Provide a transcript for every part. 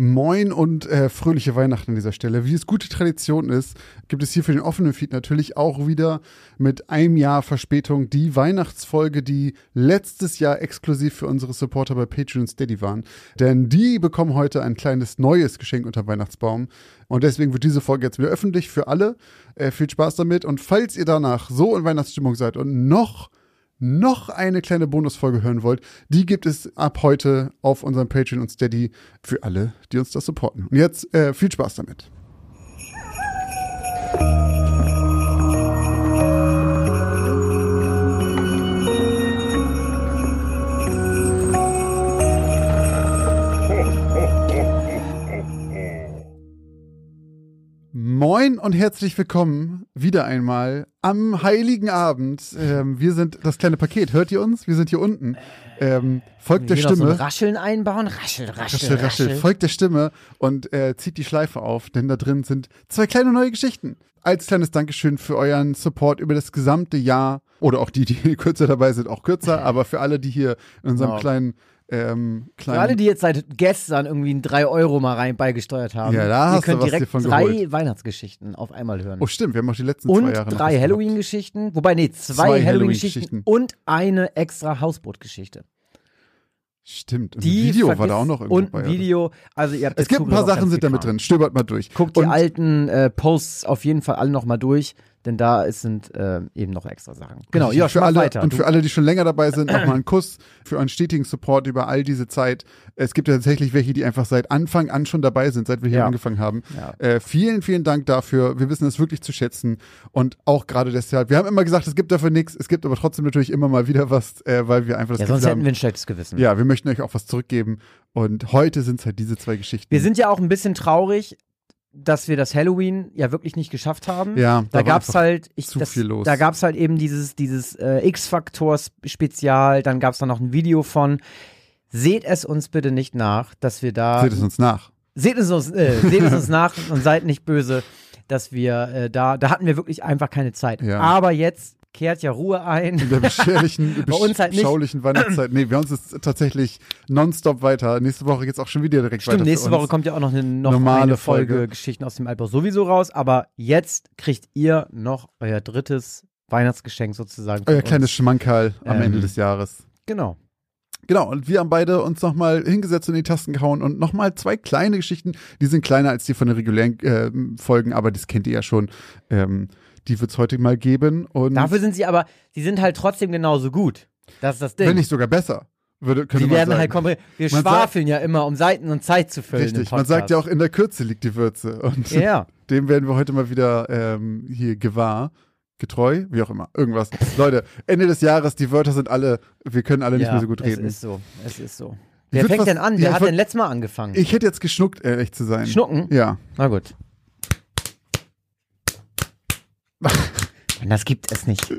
Moin und äh, fröhliche Weihnachten an dieser Stelle. Wie es gute Tradition ist, gibt es hier für den offenen Feed natürlich auch wieder mit einem Jahr Verspätung die Weihnachtsfolge, die letztes Jahr exklusiv für unsere Supporter bei Patreon und Steady waren. Denn die bekommen heute ein kleines neues Geschenk unter Weihnachtsbaum. Und deswegen wird diese Folge jetzt wieder öffentlich für alle. Äh, viel Spaß damit. Und falls ihr danach so in Weihnachtsstimmung seid und noch noch eine kleine Bonusfolge hören wollt, die gibt es ab heute auf unserem Patreon und Steady für alle, die uns das supporten. Und jetzt äh, viel Spaß damit. Moin und herzlich willkommen wieder einmal am Heiligen Abend. Ähm, wir sind das kleine Paket. Hört ihr uns? Wir sind hier unten. Ähm, folgt der Stimme. So ein Rascheln einbauen. Raschel, raschel, Raschel, raschel. Folgt der Stimme und äh, zieht die Schleife auf, denn da drin sind zwei kleine neue Geschichten. Als kleines Dankeschön für euren Support über das gesamte Jahr oder auch die, die kürzer dabei sind, auch kürzer, aber für alle, die hier in unserem Wow. kleinen ähm, alle, die jetzt seit gestern irgendwie ein 3 Euro mal rein beigesteuert haben, Ja, da ihr hast du könnt was dir direkt von drei geholt. Weihnachtsgeschichten auf einmal hören. Oh, stimmt, wir haben auch die letzten und zwei Jahre noch drei was. Halloween-Geschichten, wobei, nee, zwei, Zwei Halloween-Geschichten und eine extra Hausboot-Geschichte. Stimmt, und Die Video war da auch noch irgendwo Und bei. Video, also ihr habt Es gibt ein paar Sachen sind da mit drin. Stöbert mal durch. Guckt die Und alten äh, Posts auf jeden Fall alle nochmal durch, denn da sind äh, eben noch extra Sachen. Genau, Richtig, ja, für alle, weiter. Und für alle, die schon länger dabei sind, nochmal einen Kuss für euren stetigen Support über all diese Zeit. Es gibt ja tatsächlich welche, die einfach seit Anfang an schon dabei sind, seit wir hier Ja. angefangen haben. Ja. Äh, vielen, vielen Dank dafür. Wir wissen es wirklich zu schätzen. Und auch gerade deshalb. Wir haben immer gesagt, es gibt dafür nichts. Es gibt aber trotzdem natürlich immer mal wieder was, äh, weil wir einfach das ja, sonst hätten haben, wir ein schlechtes Gewissen. ja, wir möchten euch auch was zurückgeben. Und heute sind es halt diese zwei Geschichten. Wir sind ja auch ein bisschen traurig, dass wir das Halloween ja wirklich nicht geschafft haben. ja, Da gab's einfach halt, ich, zu das, viel los. da gab's halt eben dieses, dieses äh, X-Faktor-Spezial, dann gab's da noch ein Video von. Seht es uns bitte nicht nach, dass wir da. Seht es uns nach. Seht es uns, äh, seht es uns nach und seid nicht böse, dass wir äh, da, da hatten wir wirklich einfach keine Zeit. Ja. Aber jetzt kehrt ja Ruhe ein. In der beschwerlichen, Bei uns halt nicht. beschaulichen Weihnachtszeit. Nee, bei uns ist tatsächlich nonstop weiter. Nächste Woche geht's auch schon wieder direkt weiter. Stimmt, nächste. Woche kommt ja auch noch eine, noch Normale eine Folge, Folge. Geschichten aus dem Altbau sowieso raus, aber jetzt kriegt ihr noch euer drittes Weihnachtsgeschenk sozusagen. Euer kleines Schmankerl am Ähm. Ende des Jahres. Genau. Genau, und wir haben beide uns nochmal hingesetzt und in die Tasten gehauen und nochmal zwei kleine Geschichten, die sind kleiner als die von den regulären äh, Folgen, aber das kennt ihr ja schon. Ähm, die wird's heute mal geben und Dafür sind sie aber, sie sind halt trotzdem genauso gut. Das ist das Ding. wenn nicht sogar besser, würde, sie werden sagen. halt. Wir Man schwafeln ja immer, um Seiten und Zeit zu füllen. Richtig, man sagt ja auch, in der Kürze liegt die Würze und Ja. dem werden wir heute mal wieder ähm, hier gewahr. Getreu, wie auch immer, irgendwas. Leute, Ende des Jahres, die Wörter sind alle, wir können alle nicht ja, mehr so gut reden. Es ist so. Es ist so. Wer fängt was- denn an? ja, Wer ich hat denn letztes Mal angefangen? Ich hätte jetzt geschnuckt, ehrlich zu sein. Schnucken? Ja. Na gut. das gibt es nicht.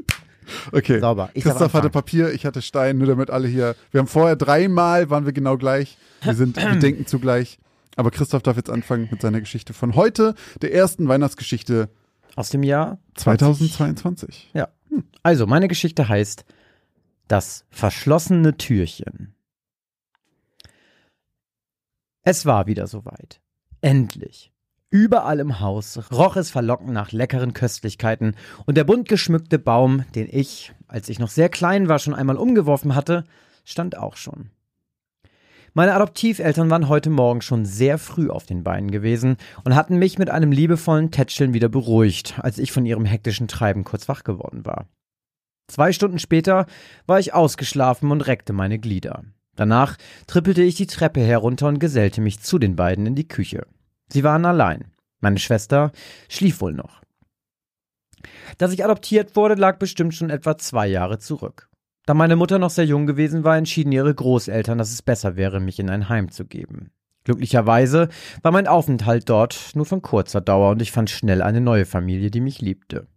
Okay. Sauber. Ich Christoph hatte. Papier, ich hatte Stein, nur damit alle hier. Wir haben vorher dreimal, waren wir genau gleich. Wir sind, wir denken zugleich. Aber Christoph darf jetzt anfangen mit seiner Geschichte von heute, der ersten Weihnachtsgeschichte Aus dem Jahr 2022. Ja. Also, meine Geschichte heißt Das verschlossene Türchen. Es war wieder soweit. Endlich. Überall im Haus roch es verlockend nach leckeren Köstlichkeiten und der bunt geschmückte Baum, den ich, als ich noch sehr klein war, schon einmal umgeworfen hatte, stand auch schon. Meine Adoptiveltern waren heute Morgen schon sehr früh auf den Beinen gewesen und hatten mich mit einem liebevollen Tätscheln wieder beruhigt, als ich von ihrem hektischen Treiben kurz wach geworden war. Zwei Stunden später war ich ausgeschlafen und reckte meine Glieder. Danach trippelte ich die Treppe herunter und gesellte mich zu den beiden in die Küche. Sie waren allein. Meine Schwester schlief wohl noch. Dass ich adoptiert wurde, lag bestimmt schon etwa zwei Jahre zurück. Da meine Mutter noch sehr jung gewesen war, entschieden ihre Großeltern, dass es besser wäre, mich in ein Heim zu geben. Glücklicherweise war mein Aufenthalt dort nur von kurzer Dauer und ich fand schnell eine neue Familie, die mich liebte.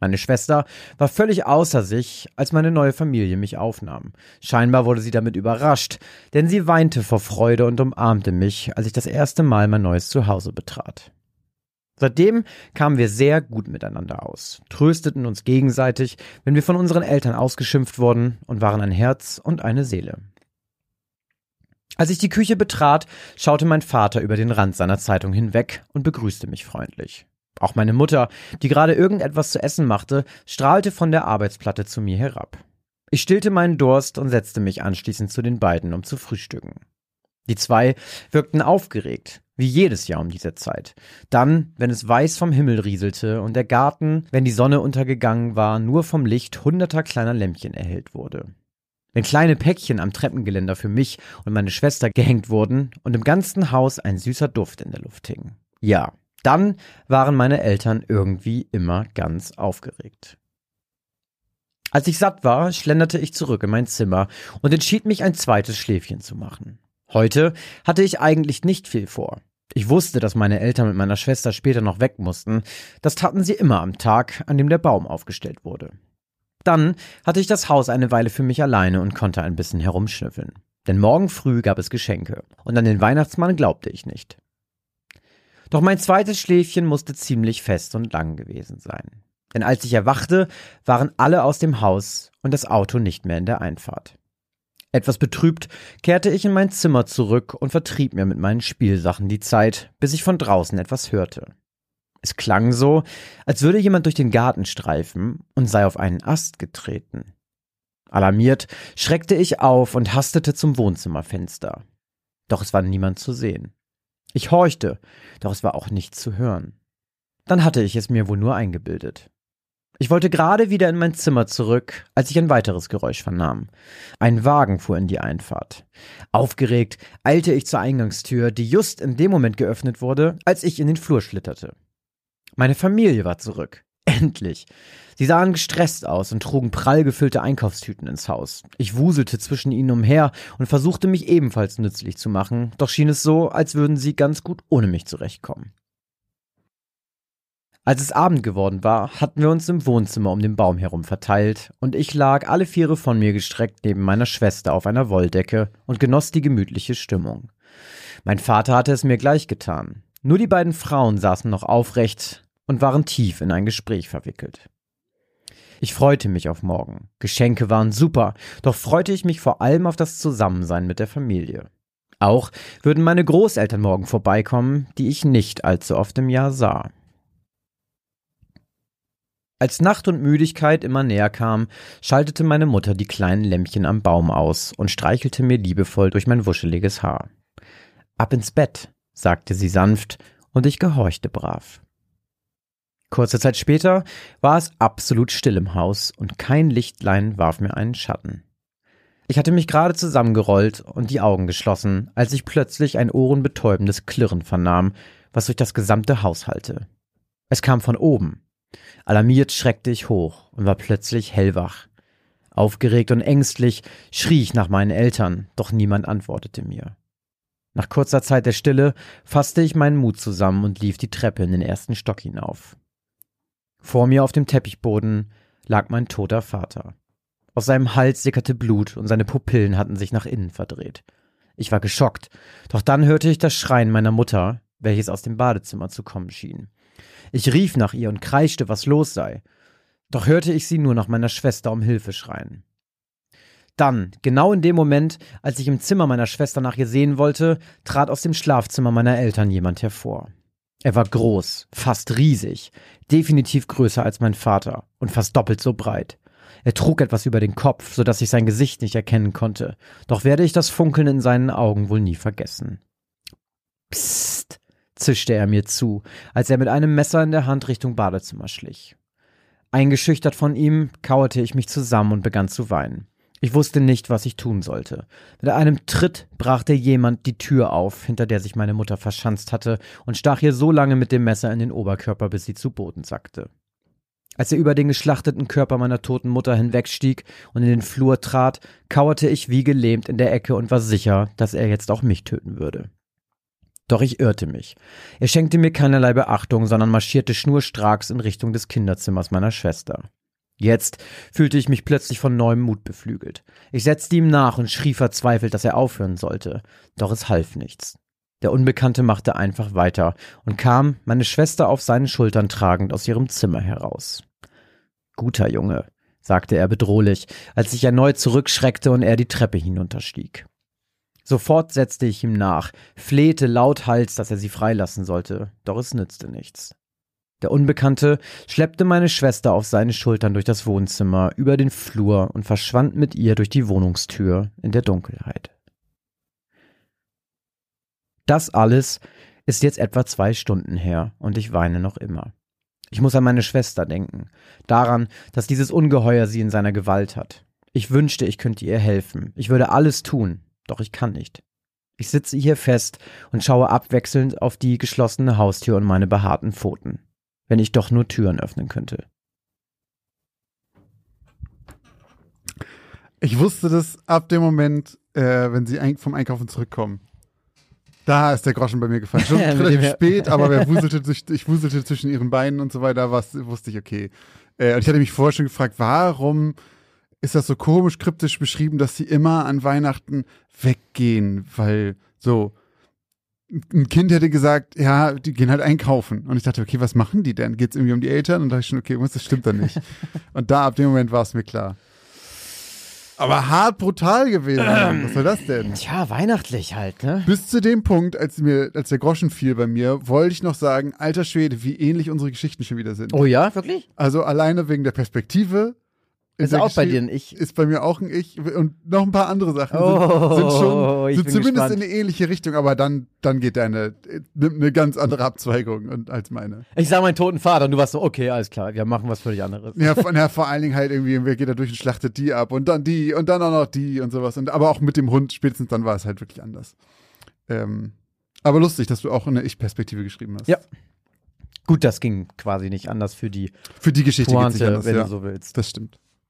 Meine Schwester war völlig außer sich, als meine neue Familie mich aufnahm. Scheinbar wurde sie damit überrascht, denn sie weinte vor Freude und umarmte mich, als ich das erste Mal mein neues Zuhause betrat. Seitdem kamen wir sehr gut miteinander aus, trösteten uns gegenseitig, wenn wir von unseren Eltern ausgeschimpft wurden und waren ein Herz und eine Seele. Als ich die Küche betrat, schaute mein Vater über den Rand seiner Zeitung hinweg und begrüßte mich freundlich. Auch meine Mutter, die gerade irgendetwas zu essen machte, strahlte von der Arbeitsplatte zu mir herab. Ich stillte meinen Durst und setzte mich anschließend zu den beiden, um zu frühstücken. Die zwei wirkten aufgeregt, wie jedes Jahr um diese Zeit. Dann, wenn es weiß vom Himmel rieselte und der Garten, wenn die Sonne untergegangen war, nur vom Licht hunderter kleiner Lämpchen erhellt wurde. Wenn kleine Päckchen am Treppengeländer für mich und meine Schwester gehängt wurden und im ganzen Haus ein süßer Duft in der Luft hing. Ja, dann waren meine Eltern irgendwie immer ganz aufgeregt. Als ich satt war, schlenderte ich zurück in mein Zimmer und entschied mich, ein zweites Schläfchen zu machen. Heute hatte ich eigentlich nicht viel vor. Ich wusste, dass meine Eltern mit meiner Schwester später noch weg mussten. Das taten sie immer am Tag, an dem der Baum aufgestellt wurde. Dann hatte ich das Haus eine Weile für mich alleine und konnte ein bisschen herumschnüffeln. Denn morgen früh gab es Geschenke. Und an den Weihnachtsmann glaubte ich nicht. Doch mein zweites Schläfchen musste ziemlich fest und lang gewesen sein. Denn als ich erwachte, waren alle aus dem Haus und das Auto nicht mehr in der Einfahrt. Etwas betrübt kehrte ich in mein Zimmer zurück und vertrieb mir mit meinen Spielsachen die Zeit, bis ich von draußen etwas hörte. Es klang so, als würde jemand durch den Garten streifen und sei auf einen Ast getreten. Alarmiert schreckte ich auf und hastete zum Wohnzimmerfenster. Doch es war niemand zu sehen. Ich horchte, doch es war auch nichts zu hören. Dann hatte ich es mir wohl nur eingebildet. Ich wollte gerade wieder in mein Zimmer zurück, als ich ein weiteres Geräusch vernahm. Ein Wagen fuhr in die Einfahrt. Aufgeregt eilte ich zur Eingangstür, die just in dem Moment geöffnet wurde, als ich in den Flur schlitterte. Meine Familie war zurück. Endlich. Sie sahen gestresst aus und trugen prall gefüllte Einkaufstüten ins Haus. Ich wuselte zwischen ihnen umher und versuchte mich ebenfalls nützlich zu machen, doch schien es so, als würden sie ganz gut ohne mich zurechtkommen. Als es Abend geworden war, hatten wir uns im Wohnzimmer um den Baum herum verteilt, und ich lag alle Viere von mir gestreckt neben meiner Schwester auf einer Wolldecke und genoss die gemütliche Stimmung. Mein Vater hatte es mir gleich getan. Nur die beiden Frauen saßen noch aufrecht und waren tief in ein Gespräch verwickelt. Ich freute mich auf morgen. Geschenke waren super, doch freute ich mich vor allem auf das Zusammensein mit der Familie. Auch würden meine Großeltern morgen vorbeikommen, die ich nicht allzu oft im Jahr sah. Als Nacht und Müdigkeit immer näher kam, schaltete meine Mutter die kleinen Lämpchen am Baum aus und streichelte mir liebevoll durch mein wuscheliges Haar. Ab ins Bett, sagte sie sanft, und ich gehorchte brav. Kurze Zeit später war es absolut still im Haus und kein Lichtlein warf mir einen Schatten. Ich hatte mich gerade zusammengerollt und die Augen geschlossen, als ich plötzlich ein ohrenbetäubendes Klirren vernahm, was durch das gesamte Haus hallte. Es kam von oben, Alarmiert schreckte ich hoch und war plötzlich hellwach. Aufgeregt und ängstlich schrie ich nach meinen Eltern, doch niemand antwortete mir. Nach kurzer Zeit der Stille fasste ich meinen Mut zusammen und lief die Treppe in den ersten Stock hinauf. Vor mir auf dem Teppichboden lag mein toter Vater. Aus seinem Hals sickerte Blut und seine Pupillen hatten sich nach innen verdreht. Ich war geschockt, doch dann hörte ich das Schreien meiner Mutter, welches aus dem Badezimmer zu kommen schien. Ich rief nach ihr und kreischte, was los sei. Doch hörte ich sie nur nach meiner Schwester um Hilfe schreien. Dann, genau in dem Moment, als ich im Zimmer meiner Schwester nach ihr sehen wollte, trat aus dem Schlafzimmer meiner Eltern jemand hervor. Er war groß, fast riesig, definitiv größer als mein Vater und fast doppelt so breit. Er trug etwas über den Kopf, so dass ich sein Gesicht nicht erkennen konnte, doch werde ich das Funkeln in seinen Augen wohl nie vergessen. Psst, zischte er mir zu, als er mit einem Messer in der Hand Richtung Badezimmer schlich. Eingeschüchtert von ihm, kauerte ich mich zusammen und begann zu weinen. Ich wusste nicht, was ich tun sollte. Mit einem Tritt brachte jemand die Tür auf, hinter der sich meine Mutter verschanzt hatte, und stach ihr so lange mit dem Messer in den Oberkörper, bis sie zu Boden sackte. Als er über den geschlachteten Körper meiner toten Mutter hinwegstieg und in den Flur trat, kauerte ich wie gelähmt in der Ecke und war sicher, dass er jetzt auch mich töten würde. Doch ich irrte mich. Er schenkte mir keinerlei Beachtung, sondern marschierte schnurstracks in Richtung des Kinderzimmers meiner Schwester. Jetzt fühlte ich mich plötzlich von neuem Mut beflügelt. Ich setzte ihm nach und schrie verzweifelt, dass er aufhören sollte. Doch es half nichts. Der Unbekannte machte einfach weiter und kam, meine Schwester auf seinen Schultern tragend, aus ihrem Zimmer heraus. Guter Junge, sagte er bedrohlich, als ich erneut zurückschreckte und er die Treppe hinunterstieg. Sofort setzte ich ihm nach, flehte lauthals, dass er sie freilassen sollte, doch es nützte nichts. Der Unbekannte schleppte meine Schwester auf seine Schultern durch das Wohnzimmer, über den Flur und verschwand mit ihr durch die Wohnungstür in der Dunkelheit. Das alles ist jetzt etwa zwei Stunden her und ich weine noch immer. Ich muss an meine Schwester denken, daran, dass dieses Ungeheuer sie in seiner Gewalt hat. Ich wünschte, ich könnte ihr helfen. Ich würde alles tun, doch ich kann nicht. Ich sitze hier fest und schaue abwechselnd auf die geschlossene Haustür und meine behaarten Pfoten. Wenn ich doch nur Türen öffnen könnte. Ich wusste das ab dem Moment, äh, wenn sie vom Einkaufen zurückkommen. Da ist der Groschen bei mir gefallen. Schon relativ spät, aber wer wuselte ich wuselte zwischen ihren Beinen und so weiter, was wusste ich, okay. Äh, und ich hatte mich vorher schon gefragt, warum ist das so komisch kryptisch beschrieben, dass sie immer an Weihnachten weggehen, weil so ein Kind hätte gesagt, ja, die gehen halt einkaufen. Und ich dachte, okay, was machen die denn? Geht es irgendwie um die Eltern? Und da dachte ich schon, okay, was, das stimmt dann nicht. und da, ab dem Moment war es mir klar. Aber hart brutal gewesen. Ähm, was soll das denn? Tja, weihnachtlich halt, ne? Bis zu dem Punkt, als mir, als der Groschen fiel bei mir, wollte ich noch sagen, alter Schwede, wie ähnlich unsere Geschichten schon wieder sind. Oh ja, wirklich? Also alleine wegen der Perspektive, ist auch bei dir ein Ich. Ist bei mir auch ein Ich. Und noch ein paar andere Sachen oh, sind, sind, schon sind zumindest gespannt. in eine ähnliche Richtung, aber dann, dann geht deine eine ganz andere Abzweigung und, als meine. Ich sah meinen toten Vater und du warst so, okay, alles klar, wir machen was völlig anderes. Ja, von, ja, vor allen Dingen halt irgendwie, wer geht da durch und schlachtet die ab und dann die und dann auch noch die und sowas. Und, aber auch mit dem Hund, spätestens dann war es halt wirklich anders. Ähm, aber lustig, dass du auch eine Ich-Perspektive geschrieben hast. Ja. Gut, das ging quasi nicht anders für die Für die Geschichte Pointe, nicht anders, wenn ja. du so willst. Das stimmt.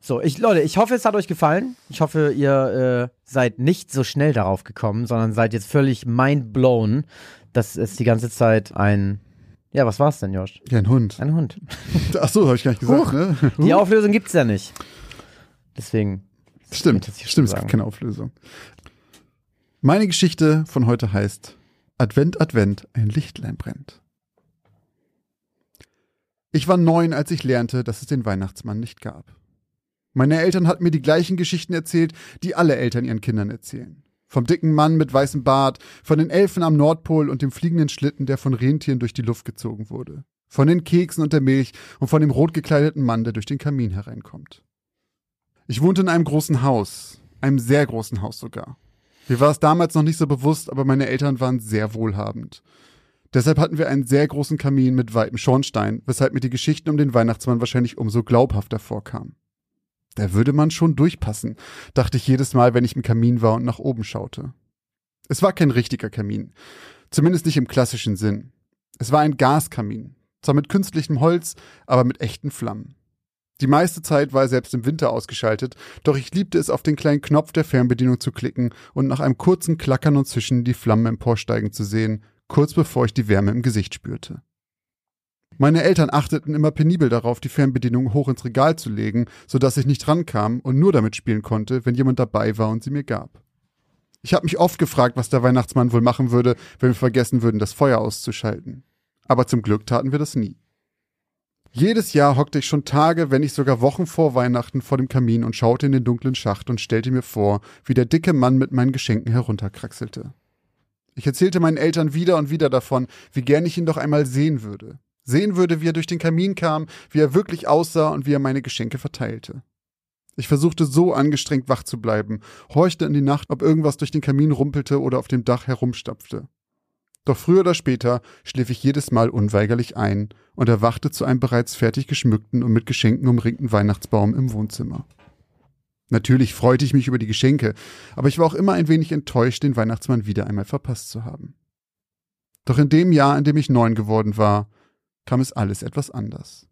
So, ich, Leute, ich hoffe, es hat euch gefallen. Ich hoffe, ihr äh, seid nicht so schnell darauf gekommen, sondern seid jetzt völlig mind blown, dass es die ganze Zeit ein. Ja, was war es denn, Josh? Ja, ein Hund. Ein Hund. Ach so, habe ich gar nicht gesagt, Huch. ne? Die Auflösung gibt's ja nicht. Deswegen. Stimmt, stimmt, es gibt keine Auflösung. Meine Geschichte von heute heißt Advent, Advent, ein Lichtlein brennt. Ich war neun, als ich lernte, dass es den Weihnachtsmann nicht gab. Meine Eltern hatten mir die gleichen Geschichten erzählt, die alle Eltern ihren Kindern erzählen. Vom dicken Mann mit weißem Bart, von den Elfen am Nordpol und dem fliegenden Schlitten, der von Rentieren durch die Luft gezogen wurde. Von den Keksen und der Milch und von dem rot gekleideten Mann, der durch den Kamin hereinkommt. Ich wohnte in einem großen Haus, einem sehr großen Haus sogar. Mir war es damals noch nicht so bewusst, aber meine Eltern waren sehr wohlhabend. Deshalb hatten wir einen sehr großen Kamin mit weitem Schornstein, weshalb mir die Geschichten um den Weihnachtsmann wahrscheinlich umso glaubhafter vorkamen. Da würde man schon durchpassen, dachte ich jedes Mal, wenn ich im Kamin war und nach oben schaute. Es war kein richtiger Kamin, zumindest nicht im klassischen Sinn. Es war ein Gaskamin, zwar mit künstlichem Holz, aber mit echten Flammen. Die meiste Zeit war er selbst im Winter ausgeschaltet, doch ich liebte es, auf den kleinen Knopf der Fernbedienung zu klicken und nach einem kurzen Klackern und Zischen die Flammen emporsteigen zu sehen, kurz bevor ich die Wärme im Gesicht spürte. Meine Eltern achteten immer penibel darauf, die Fernbedienung hoch ins Regal zu legen, sodass ich nicht rankam und nur damit spielen konnte, wenn jemand dabei war und sie mir gab. Ich habe mich oft gefragt, was der Weihnachtsmann wohl machen würde, wenn wir vergessen würden, das Feuer auszuschalten. Aber zum Glück taten wir das nie. Jedes Jahr hockte ich schon Tage, wenn nicht sogar Wochen vor Weihnachten vor dem Kamin und schaute in den dunklen Schacht und stellte mir vor, wie der dicke Mann mit meinen Geschenken herunterkraxelte. Ich erzählte meinen Eltern wieder und wieder davon, wie gern ich ihn doch einmal sehen würde. Sehen würde, wie er durch den Kamin kam, wie er wirklich aussah und wie er meine Geschenke verteilte. Ich versuchte so angestrengt wach zu bleiben, horchte in die Nacht, ob irgendwas durch den Kamin rumpelte oder auf dem Dach herumstapfte. Doch früher oder später schlief ich jedes Mal unweigerlich ein und erwachte zu einem bereits fertig geschmückten und mit Geschenken umringten Weihnachtsbaum im Wohnzimmer. Natürlich freute ich mich über die Geschenke, aber ich war auch immer ein wenig enttäuscht, den Weihnachtsmann wieder einmal verpasst zu haben. Doch in dem Jahr, in dem ich neun geworden war, kam es alles etwas anders.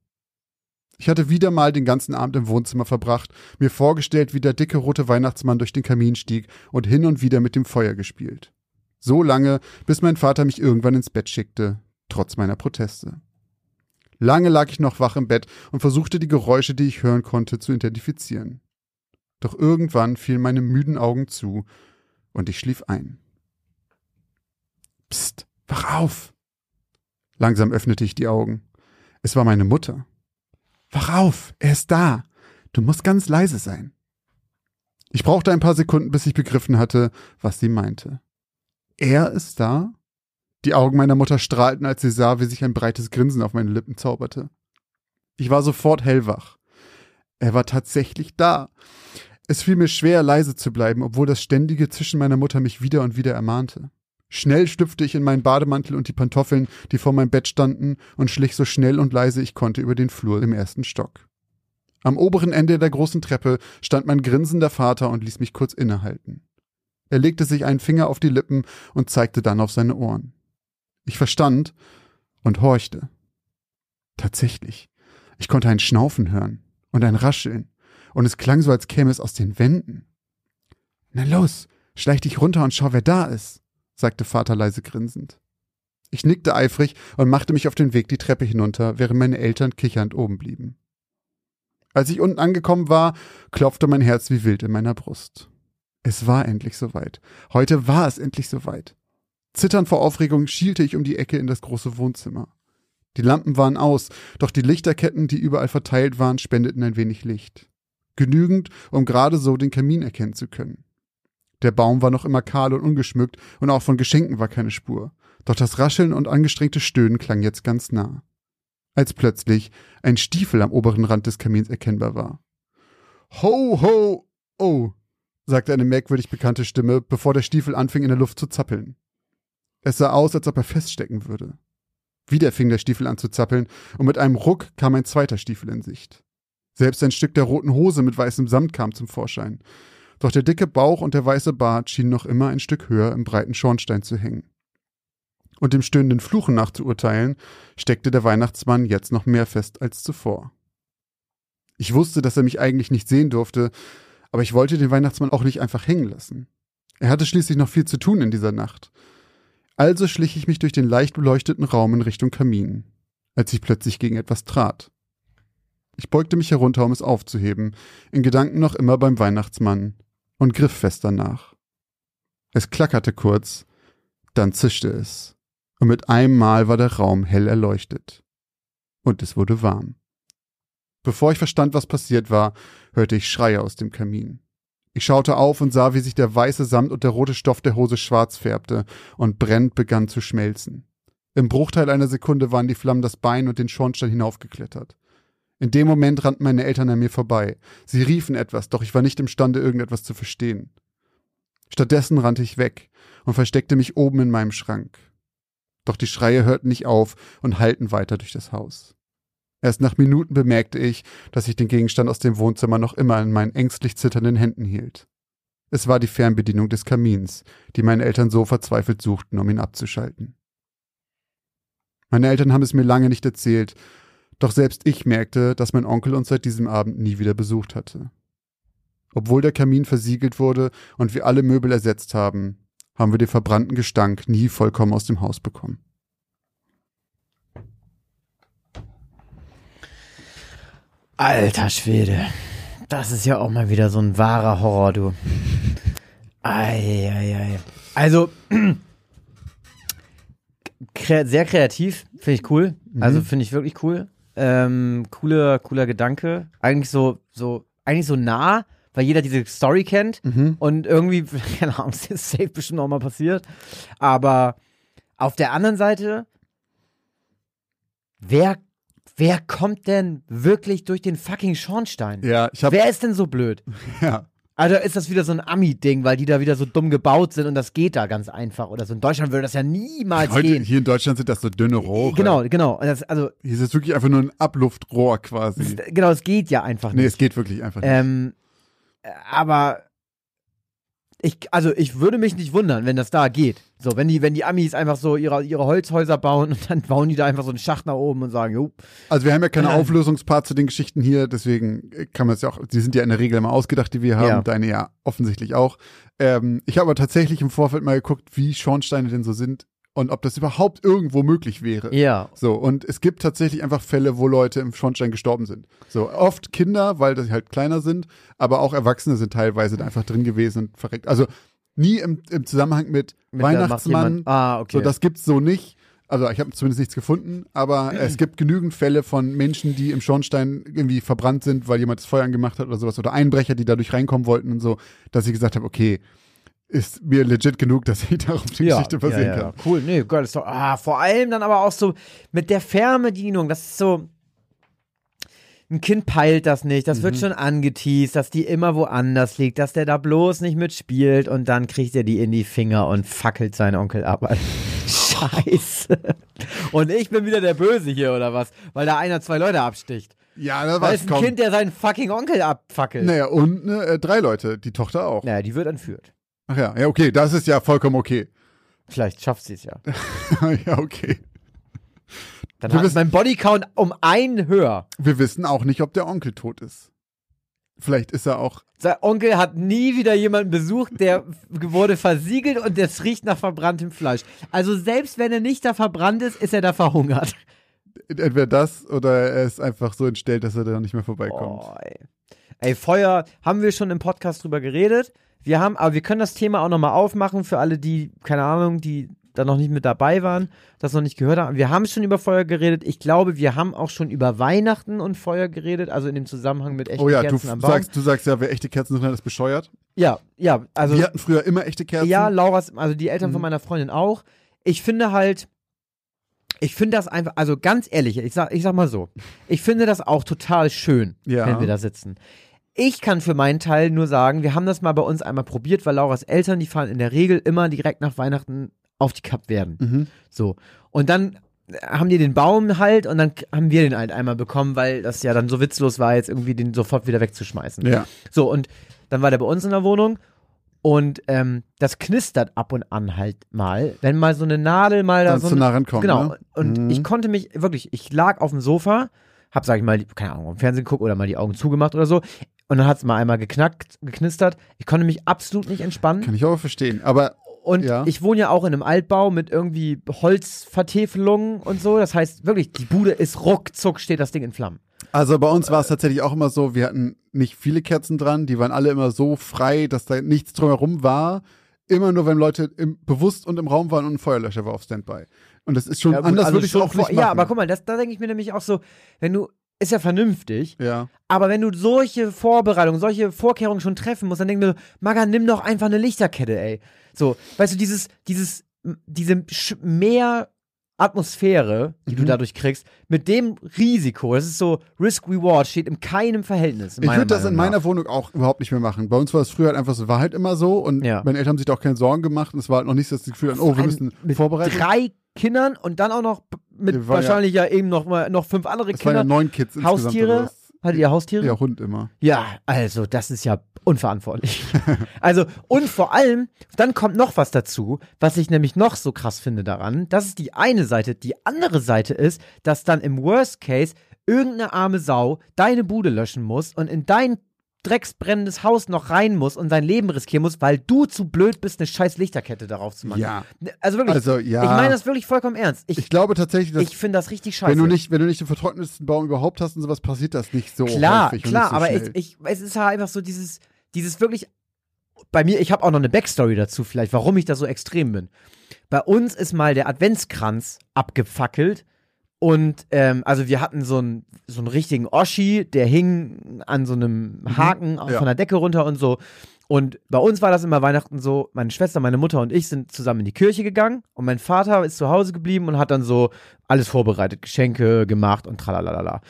Ich hatte wieder mal den ganzen Abend im Wohnzimmer verbracht, mir vorgestellt, wie der dicke rote Weihnachtsmann durch den Kamin stieg und hin und wieder mit dem Feuer gespielt. So lange, bis mein Vater mich irgendwann ins Bett schickte, trotz meiner Proteste. Lange lag ich noch wach im Bett und versuchte die Geräusche, die ich hören konnte, zu identifizieren. Doch irgendwann fielen meine müden Augen zu und ich schlief ein. Psst, wach auf! Langsam öffnete ich die Augen. Es war meine Mutter. Wach auf, er ist da. Du musst ganz leise sein. Ich brauchte ein paar Sekunden, bis ich begriffen hatte, was sie meinte. Er ist da? Die Augen meiner Mutter strahlten, als sie sah, wie sich ein breites Grinsen auf meine Lippen zauberte. Ich war sofort hellwach. Er war tatsächlich da. Es fiel mir schwer, leise zu bleiben, obwohl das ständige Zischen meiner Mutter mich wieder und wieder ermahnte. Schnell schlüpfte ich in meinen Bademantel und die Pantoffeln, die vor meinem Bett standen, und schlich so schnell und leise ich konnte über den Flur im ersten Stock. Am oberen Ende der großen Treppe stand mein grinsender Vater und ließ mich kurz innehalten. Er legte sich einen Finger auf die Lippen und zeigte dann auf seine Ohren. Ich verstand und horchte. Tatsächlich. Ich konnte ein Schnaufen hören und ein Rascheln, und es klang so, als käme es aus den Wänden. Na los, schleich dich runter und schau, wer da ist, sagte Vater leise grinsend. Ich nickte eifrig und machte mich auf den Weg die Treppe hinunter, während meine Eltern kichernd oben blieben. Als ich unten angekommen war, klopfte mein Herz wie wild in meiner Brust. Es war endlich soweit. Heute war es endlich soweit. Zitternd vor Aufregung schielte ich um die Ecke in das große Wohnzimmer. Die Lampen waren aus, doch die Lichterketten, die überall verteilt waren, spendeten ein wenig Licht. Genügend, um gerade so den Kamin erkennen zu können. Der Baum war noch immer kahl und ungeschmückt und auch von Geschenken war keine Spur. Doch das Rascheln und angestrengte Stöhnen klang jetzt ganz nah. Als plötzlich ein Stiefel am oberen Rand des Kamins erkennbar war. Ho, ho, oh, sagte eine merkwürdig bekannte Stimme, bevor der Stiefel anfing in der Luft zu zappeln. Es sah aus, als ob er feststecken würde. Wieder fing der Stiefel an zu zappeln, und mit einem Ruck kam ein zweiter Stiefel in Sicht. Selbst ein Stück der roten Hose mit weißem Samt kam zum Vorschein. Doch der dicke Bauch und der weiße Bart schienen noch immer ein Stück höher im breiten Schornstein zu hängen. Und dem stöhnenden Fluchen nach zu urteilen, steckte der Weihnachtsmann jetzt noch mehr fest als zuvor. Ich wusste, dass er mich eigentlich nicht sehen durfte, aber ich wollte den Weihnachtsmann auch nicht einfach hängen lassen. Er hatte schließlich noch viel zu tun in dieser Nacht. Also schlich ich mich durch den leicht beleuchteten Raum in Richtung Kamin, als ich plötzlich gegen etwas trat. Ich beugte mich herunter, um es aufzuheben, in Gedanken noch immer beim Weihnachtsmann, und griff fest danach. Es klackerte kurz, dann zischte es, und mit einem Mal war der Raum hell erleuchtet. Und es wurde warm. Bevor ich verstand, was passiert war, hörte ich Schreie aus dem Kamin. Ich schaute auf und sah, wie sich der weiße Samt und der rote Stoff der Hose schwarz färbte und brennend begann zu schmelzen. Im Bruchteil einer Sekunde waren die Flammen das Bein und den Schornstein hinaufgeklettert. In dem Moment rannten meine Eltern an mir vorbei. Sie riefen etwas, doch ich war nicht imstande, irgendetwas zu verstehen. Stattdessen rannte ich weg und versteckte mich oben in meinem Schrank. Doch die Schreie hörten nicht auf und hallten weiter durch das Haus. Erst nach Minuten bemerkte ich, dass ich den Gegenstand aus dem Wohnzimmer noch immer in meinen ängstlich zitternden Händen hielt. Es war die Fernbedienung des Kamins, die meine Eltern so verzweifelt suchten, um ihn abzuschalten. Meine Eltern haben es mir lange nicht erzählt, doch selbst ich merkte, dass mein Onkel uns seit diesem Abend nie wieder besucht hatte. Obwohl der Kamin versiegelt wurde und wir alle Möbel ersetzt haben, haben wir den verbrannten Gestank nie vollkommen aus dem Haus bekommen. Alter Schwede. Das ist ja auch mal wieder so ein wahrer Horror, du. Eieiei. Also, sehr kreativ, finde ich cool. Also finde ich wirklich cool. Ähm, cooler, cooler Gedanke. Eigentlich so, so, eigentlich so nah, weil jeder diese Story kennt und irgendwie, keine Ahnung, es ist safe bestimmt auch mal passiert. Aber auf der anderen Seite, wer, wer kommt denn wirklich durch den fucking Schornstein? Ja, ich habe Wer ist denn so blöd? ja. Also ist das wieder so ein Ami-Ding, weil die da wieder so dumm gebaut sind und das geht da ganz einfach oder so. In Deutschland würde das ja niemals Heute, gehen. hier in Deutschland sind das so dünne Rohre. Genau, genau. Das, also, Hier ist es wirklich einfach nur ein Abluftrohr quasi. das, genau, es geht ja einfach Nee, nicht. es geht wirklich einfach nicht. Ähm, äh, aber ich, also ich würde mich nicht wundern, wenn das da geht. So, wenn die, wenn die Amis einfach so ihre, ihre Holzhäuser bauen und dann bauen die da einfach so einen Schacht nach oben und sagen, jo, Also wir haben ja keine Ja. Auflösungspart zu den Geschichten hier, deswegen kann man es ja auch, die sind ja in der Regel immer ausgedacht, die wir haben, Ja. deine ja offensichtlich auch. Ähm, ich habe aber tatsächlich im Vorfeld mal geguckt, wie Schornsteine denn so sind und ob das überhaupt irgendwo möglich wäre. ja. So, und es gibt tatsächlich einfach Fälle, wo Leute im Schornstein gestorben sind. So, oft Kinder, weil sie halt kleiner sind, aber auch Erwachsene sind teilweise einfach drin gewesen und verreckt. Also nie im, im Zusammenhang mit, Mit, macht Weihnachtsmann, Ah, okay. so, das gibt's so nicht. Also ich habe zumindest nichts gefunden, aber es gibt genügend Fälle von Menschen, die im Schornstein irgendwie verbrannt sind, weil jemand das Feuer angemacht hat oder sowas, oder Einbrecher, die dadurch reinkommen wollten und so, dass ich gesagt habe, okay, ist mir legit genug, dass ich darauf die Geschichte basieren ja, ja. kann. Cool, nee, geil. Ist doch, ah, vor allem dann aber auch so mit der Fernbedienung, das ist so. Ein Kind peilt das nicht, das Mhm. wird schon angeteased, dass die immer woanders liegt, dass der da bloß nicht mitspielt und dann kriegt er die in die Finger und fackelt seinen Onkel ab. Scheiße. Und ich bin wieder der Böse hier oder was? Weil da einer zwei Leute absticht. Ja, da war es es ein kaum. Kind, der seinen fucking Onkel abfackelt. Naja, und ne, äh, drei Leute, die Tochter auch. Naja, die wird entführt. Ach ja, ja, okay, das ist ja vollkommen okay. Vielleicht schafft sie es ja. ja, okay. Dann Wir hat mein Bodycount um einen höher. Wir wissen auch nicht, ob der Onkel tot ist. Vielleicht ist er auch. Sein Onkel hat nie wieder jemanden besucht, der wurde versiegelt und das riecht nach verbranntem Fleisch. Also selbst wenn er nicht da verbrannt ist, ist er da verhungert. Entweder das oder er ist einfach so entstellt, dass er da nicht mehr vorbeikommt. Oh, ey. ey, Feuer haben wir schon im Podcast drüber geredet. Wir haben, aber wir können das Thema auch nochmal aufmachen für alle, die, keine Ahnung, die da noch nicht mit dabei waren, das noch nicht gehört haben. Wir haben schon über Feuer geredet. Ich glaube, wir haben auch schon über Weihnachten und Feuer geredet, also in dem Zusammenhang mit echten oh ja, du Kerzen am Baum. sagst, du sagst ja, wer echte Kerzen hat, ist bescheuert. ja, ja, also wir hatten früher immer echte Kerzen. Ja, Lauras, also die Eltern von Mhm. meiner Freundin auch. Ich finde halt, ich finde das einfach, also ganz ehrlich, ich sag, ich sag mal so, ich finde das auch total schön, Ja. wenn wir da sitzen. Ich kann für meinen Teil nur sagen, wir haben das mal bei uns einmal probiert, weil Lauras Eltern, die fahren in der Regel immer direkt nach Weihnachten auf die Kap werden. Mhm. So. Und dann haben die den Baum halt und dann haben wir den halt einmal bekommen, weil das ja dann so witzlos war, jetzt irgendwie den sofort wieder wegzuschmeißen. Ja. So, und dann war der bei uns in der Wohnung und ähm, das knistert ab und an halt mal, wenn mal so eine Nadel mal da Dann so zu nah rankommen. Genau. Ne? Und Mhm. ich konnte mich wirklich, ich lag auf dem Sofa, hab, sag ich mal, die- keine Ahnung, im Fernsehen geguckt oder mal die Augen zugemacht oder so. Und dann hat's mal einmal geknackt, geknistert. Ich konnte mich absolut nicht entspannen. Kann ich auch verstehen. Aber Und Ja. ich wohne ja auch in einem Altbau mit irgendwie Holzvertäfelungen und so. Das heißt wirklich, die Bude ist ruckzuck, steht das Ding in Flammen. Also bei uns war es tatsächlich auch immer so, wir hatten nicht viele Kerzen dran, die waren alle immer so frei, dass da nichts drumherum war. Immer nur, wenn Leute im, bewusst und im Raum waren und ein Feuerlöscher war auf Standby. Und das ist schon, Ja, gut, anders also würde ich es schon auch nicht machen. Ja, aber guck mal, das, da denke ich mir nämlich auch so, wenn du, ist ja vernünftig, Ja, aber wenn du solche Vorbereitungen, solche Vorkehrungen schon treffen musst, dann denk mir Maga, nimm doch einfach eine Lichterkette, ey. So, weißt du, dieses, dieses, diese mehr Atmosphäre, die du Mhm. dadurch kriegst, mit dem Risiko, das ist so Risk-Reward, steht in keinem Verhältnis. ich meiner würde das in meiner nach. Wohnung auch überhaupt nicht mehr machen. Bei uns war es früher halt einfach so, war halt immer so und Ja. meine Eltern haben sich da auch keine Sorgen gemacht und es war halt noch nicht das Gefühl, oh, wir müssen mit vorbereiten. Drei Kindern und dann auch noch mit waren ja- wahrscheinlich ja, eben noch mal noch fünf andere Es waren ja Kinder. neun Kids. Haustiere? Hattet ihr Haustiere? Ja, Hund immer. Ja, also das ist ja unverantwortlich. also und vor allem, dann kommt noch was dazu, was ich nämlich noch so krass finde daran. Das ist die eine Seite. Die andere Seite ist, dass dann im Worst Case irgendeine arme Sau deine Bude löschen muss und in dein drecksbrennendes Haus noch rein muss und sein Leben riskieren muss, weil du zu blöd bist, eine scheiß Lichterkette darauf zu machen. Ja. Also wirklich, Also, ja. ich meine das wirklich vollkommen ernst. Ich, Ich glaube tatsächlich, dass ich finde das richtig scheiße. wenn du nicht, wenn du nicht den vertrocknetsten Baum überhaupt hast und sowas, passiert das nicht so klar, klar, so aber es, ich, es ist halt einfach so dieses, dieses wirklich, bei mir, ich habe auch noch eine Backstory dazu vielleicht, warum ich da so extrem bin. Bei uns ist mal der Adventskranz abgefackelt und ähm, also wir hatten so einen so einen richtigen Oschi, der hing an so einem Haken auch Mhm. Ja. von der Decke runter und so. Und bei uns war das immer Weihnachten so, meine Schwester, meine Mutter und ich sind zusammen in die Kirche gegangen und mein Vater ist zu Hause geblieben und hat dann so alles vorbereitet, Geschenke gemacht und tralalala.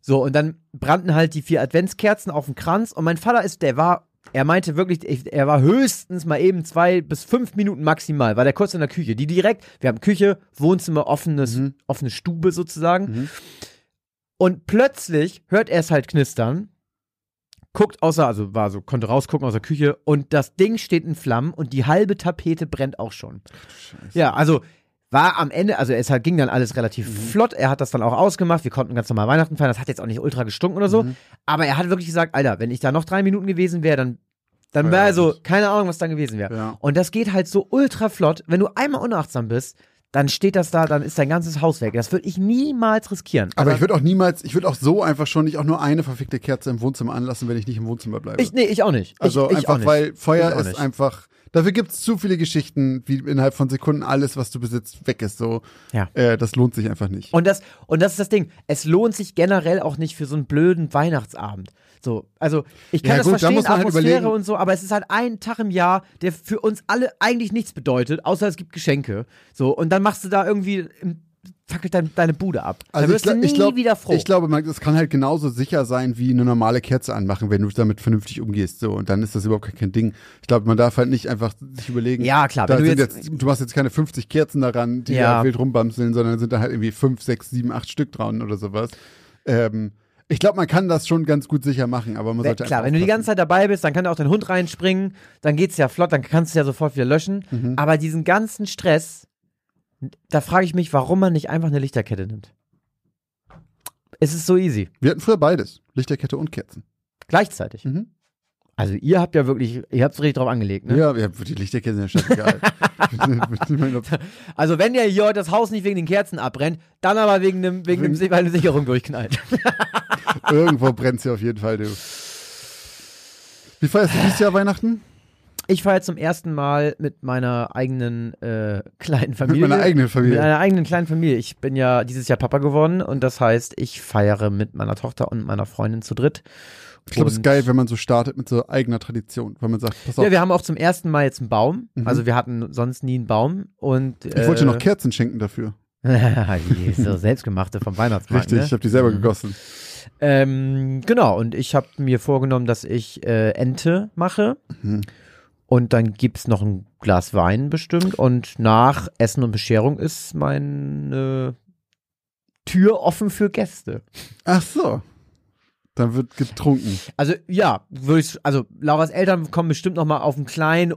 So, und dann brannten halt die vier Adventskerzen auf dem Kranz und mein Vater ist, der war, er meinte wirklich, ich- er war höchstens mal eben zwei bis fünf Minuten maximal, war der kurz in der Küche, die direkt, wir haben Küche, Wohnzimmer, offenes, Mhm. offene Stube sozusagen. Mhm. Und plötzlich hört er es halt knistern, guckt außer, also war so, konnte rausgucken aus der Küche und das Ding steht in Flammen und die halbe Tapete brennt auch schon. Scheiße. Ja, also war am Ende, also es ging dann alles relativ Mhm. flott. Er hat das dann auch ausgemacht. Wir konnten ganz normal Weihnachten feiern. Das hat jetzt auch nicht ultra gestunken oder so. Mhm. Aber er hat wirklich gesagt, Alter, wenn ich da noch drei Minuten gewesen wäre, dann, dann wäre also keine Ahnung, was dann gewesen wäre. Ja. Und das geht halt so ultra flott. Wenn du einmal unachtsam bist, dann steht das da, dann ist dein ganzes Haus weg. Das würde ich niemals riskieren. Aber Also, ich würde auch niemals, ich würde auch so einfach schon nicht auch nur eine verfickte Kerze im Wohnzimmer anlassen, wenn ich nicht im Wohnzimmer bleibe. ich, nee, ich auch nicht. also ich, ich einfach, nicht. weil Feuer ist nicht. einfach, dafür gibt es zu viele Geschichten, wie innerhalb von Sekunden alles, was du besitzt, weg ist. So, Ja. äh, das lohnt sich einfach nicht. Und das, und das ist das Ding. Es lohnt sich generell auch nicht für so einen blöden Weihnachtsabend. So, also ich kann Ja, das gut, verstehen, halt Atmosphäre überlegen- und so, aber es ist halt ein Tag im Jahr, der für uns alle eigentlich nichts bedeutet, außer es gibt Geschenke. So, und dann machst du da irgendwie, im- fackelt dein, deine Bude ab. Also dann wirst ich, du nie ich glaub, wieder froh. Ich glaube, man, das kann halt genauso sicher sein wie eine normale Kerze anmachen, wenn du damit vernünftig umgehst. So, und dann ist das überhaupt kein Ding. Ich glaube, man darf halt nicht einfach sich überlegen. Ja, klar, Da du sind jetzt- jetzt, du machst jetzt keine 50 Kerzen daran, die Ja. da wild rumbamseln, sondern sind da halt irgendwie 5, 6, 7, 8 Stück dran oder sowas. Ähm, ich glaube, man kann das schon ganz gut sicher machen, aber man sollte Klar, wenn du die ganze Zeit dabei bist, dann kann da auch dein Hund reinspringen, dann geht's ja flott, dann kannst du ja sofort wieder löschen. Mhm. Aber diesen ganzen Stress, da frage ich mich, warum man nicht einfach eine Lichterkette nimmt. Es ist so easy. Wir hatten früher beides. Lichterkette und Kerzen. Gleichzeitig. Mhm. Also ihr habt ja wirklich, ihr habt es richtig drauf angelegt, ne? Ja, ja, die Lichterkette sind ja meine, ob- Also wenn ihr hier heute das Haus nicht wegen den Kerzen abbrennt, dann aber wegen dem, wegen dem, weil eine Sicherung durchknallt. Irgendwo brennt sie auf jeden Fall, du. Wie feierst du dieses Jahr Weihnachten? Ich feiere zum ersten Mal mit meiner eigenen äh, kleinen Mit Familie. meiner eigenen Mit Familie. einer eigenen kleinen Familie. Ich bin ja dieses Jahr Papa geworden und das heißt, ich feiere mit meiner Tochter und meiner Freundin zu dritt. Ich glaube, es ist geil, wenn man so startet mit so eigener Tradition, weil man sagt, pass auf, Ja, wir haben auch zum ersten Mal jetzt einen Baum. Mhm. Also wir hatten sonst nie einen Baum. Und, ich wollte noch Kerzen schenken dafür. so selbstgemachte vom Weihnachtsmarkt. Richtig, ne? ich habe die selber Mhm. gegossen. Ähm, genau, und ich habe mir vorgenommen, dass ich äh, Ente mache. Mhm. Und dann gibt's noch ein Glas Wein bestimmt. Und nach Essen und Bescherung ist meine Tür offen für Gäste. Ach so. Dann wird getrunken. Also ja, würde ich, also Lauras Eltern kommen bestimmt noch mal auf einen kleinen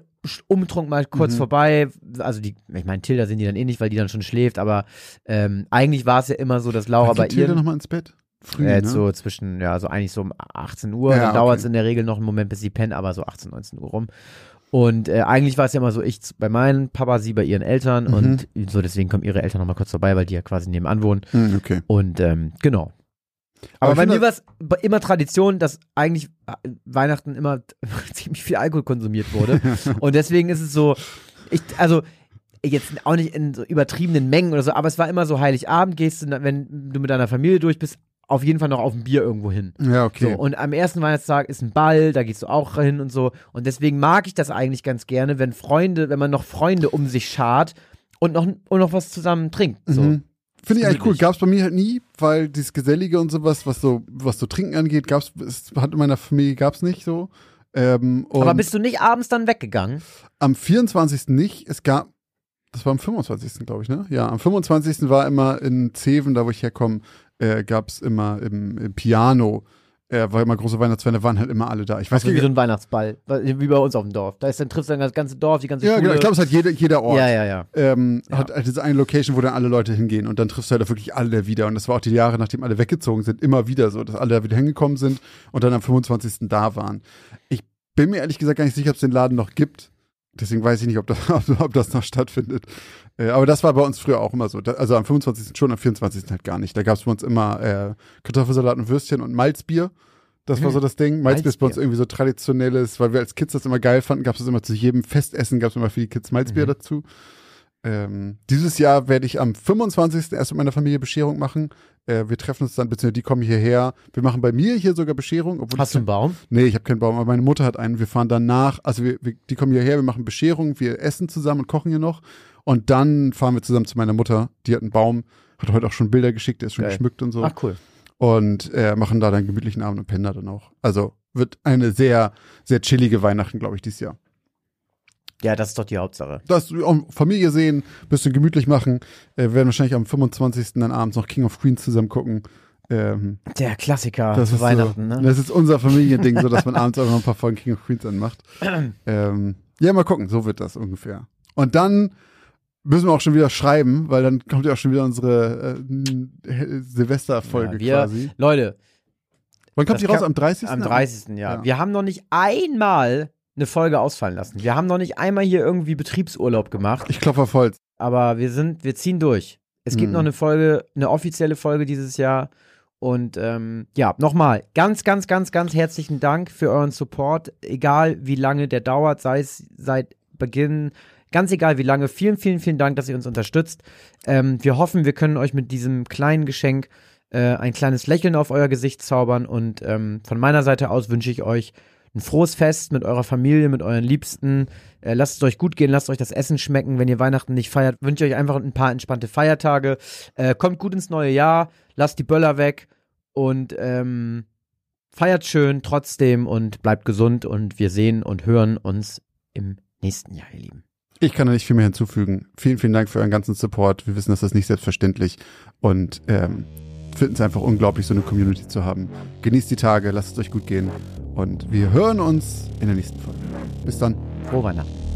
Umtrunk mal kurz Mhm. vorbei. Also die, ich meine, Tilda sind die dann eh nicht, weil die dann schon schläft. Aber ähm, eigentlich war es ja immer so, dass Laura bei Tilda ihr noch mal ins Bett? Früh, äh, ne? so zwischen, ja, so eigentlich so um 18 Uhr. Ja, dann dauert es okay. in der Regel noch einen Moment, bis sie pennt, aber so 18, 19 Uhr rum. Und äh, eigentlich war es ja immer so, ich bei meinen Papa, sie bei ihren Eltern Mhm. und so deswegen kommen ihre Eltern noch mal kurz vorbei, weil die ja quasi nebenan wohnen. Hm, okay. Und ähm, genau. Aber Aber, bei mir war es immer Tradition, dass eigentlich äh, Weihnachten immer ziemlich viel Alkohol konsumiert wurde. Und deswegen ist es so, ich, also jetzt auch nicht in so übertriebenen Mengen oder so, aber es war immer so Heiligabend, gehst du, wenn du mit deiner Familie durch bist, auf jeden Fall noch auf ein Bier irgendwo hin. Ja, okay. So, und am ersten Weihnachtstag ist ein Ball, da gehst du auch hin und so. Und deswegen mag ich das eigentlich ganz gerne, wenn Freunde, wenn man noch Freunde um sich schart und noch, und noch was zusammen trinkt. So. Mhm. Finde ich eigentlich cool. gemütlich. Gab's bei mir halt nie, weil dieses Gesellige und sowas, was so, was so Trinken angeht, gab's, es hat in meiner Familie gab's nicht so. Ähm, Aber bist du nicht abends dann weggegangen? am 24. nicht. Es gab, das war am 25. glaube ich, ne? Ja, am 25. war immer in Zeven, da wo ich herkomme, äh, gab's immer im, im Piano äh, weil immer große Weihnachtsfeste waren halt immer alle da. Ich weiß Also wie so ein Weihnachtsball, wie bei uns auf dem Dorf. Da ist dann triffst du dann das ganze Dorf, die ganze Ja, Schule. genau. Ich glaube, es hat jeder, jeder Ort. ja, ja, ja. ähm, Ja. hat halt diese eine Location, wo dann alle Leute hingehen und dann triffst du halt wirklich alle wieder. Und das war auch die Jahre, nachdem alle weggezogen sind, immer wieder so, dass alle da wieder hingekommen sind und dann am 25. da waren. Ich bin mir ehrlich gesagt gar nicht sicher, ob es den Laden noch gibt. Deswegen weiß ich nicht, ob das, ob, das noch stattfindet. Äh, aber das war bei uns früher auch immer so. Da, also am 25. schon, am 24. halt gar nicht. Da gab es bei uns immer äh, Kartoffelsalat und Würstchen und Malzbier. Das war so das Ding. Malzbier ist bei uns irgendwie so traditionelles, weil wir als Kids das immer geil fanden, gab es immer zu jedem Festessen, gab es immer für die Kids Malzbier Mhm. dazu. Ähm, dieses Jahr werde ich am 25. erst mit meiner Familie Bescherung machen. Äh, wir treffen uns dann, beziehungsweise die kommen hierher. Wir machen bei mir hier sogar Bescherung. Obwohl Hast du einen Baum? Nee, ich habe keinen Baum, aber meine Mutter hat einen. Wir fahren danach, also wir, wir, die kommen hierher, wir machen Bescherung, wir essen zusammen und kochen hier noch. Und dann fahren wir zusammen zu meiner Mutter. Die hat einen Baum, hat heute auch schon Bilder geschickt, der ist schon Geil. geschmückt und so. Ach cool. Und äh, machen da dann gemütlichen Abend und pennen da dann auch. Also wird eine sehr, sehr chillige Weihnachten, glaube ich, dieses Jahr. Ja, das ist doch die Hauptsache. Das Familie sehen, bisschen gemütlich machen. Äh, wir werden wahrscheinlich am 25. dann abends noch King of Queens zusammen gucken. Ähm, Der Klassiker das ist Weihnachten, so, ne? Das ist unser Familiending, so dass man abends auch noch ein paar Folgen King of Queens anmacht. ähm, ja, mal gucken, so wird das ungefähr. Und dann müssen wir auch schon wieder schreiben, weil dann kommt ja auch schon wieder unsere äh, Silvesterfolge Ja, quasi. Leute, Wann kommt die raus? Am 30. am 30. Ja. Ja. Wir haben noch nicht einmal eine Folge ausfallen lassen. Wir haben noch nicht einmal hier irgendwie Betriebsurlaub gemacht, Ich klopfe auf Holz. aber wir sind, wir ziehen durch. Es gibt Mhm. noch eine Folge, eine offizielle Folge dieses Jahr. Und ähm, ja, nochmal, ganz, ganz, ganz, ganz herzlichen Dank für euren Support. Egal wie lange der dauert, sei es seit Beginn, ganz egal wie lange. Vielen, vielen, vielen Dank, dass ihr uns unterstützt. Ähm, wir hoffen, wir können euch mit diesem kleinen Geschenk äh, ein kleines Lächeln auf euer Gesicht zaubern. Und ähm, von meiner Seite aus wünsche ich euch ein frohes Fest mit eurer Familie, mit euren Liebsten. Äh, lasst es euch gut gehen, lasst euch das Essen schmecken. Wenn ihr Weihnachten nicht feiert, wünsche ich euch einfach ein paar entspannte Feiertage. Äh, kommt gut ins neue Jahr, lasst die Böller weg und ähm, feiert schön trotzdem und bleibt gesund. Und wir sehen und hören uns im nächsten Jahr, ihr Lieben. Ich kann da nicht viel mehr hinzufügen. Vielen, vielen Dank für euren ganzen Support. Wir wissen, dass das nicht selbstverständlich und ähm, finden es einfach unglaublich, so eine Community zu haben. Genießt die Tage, lasst es euch gut gehen und wir hören uns in der nächsten Folge. Bis dann. Frohe Weihnachten.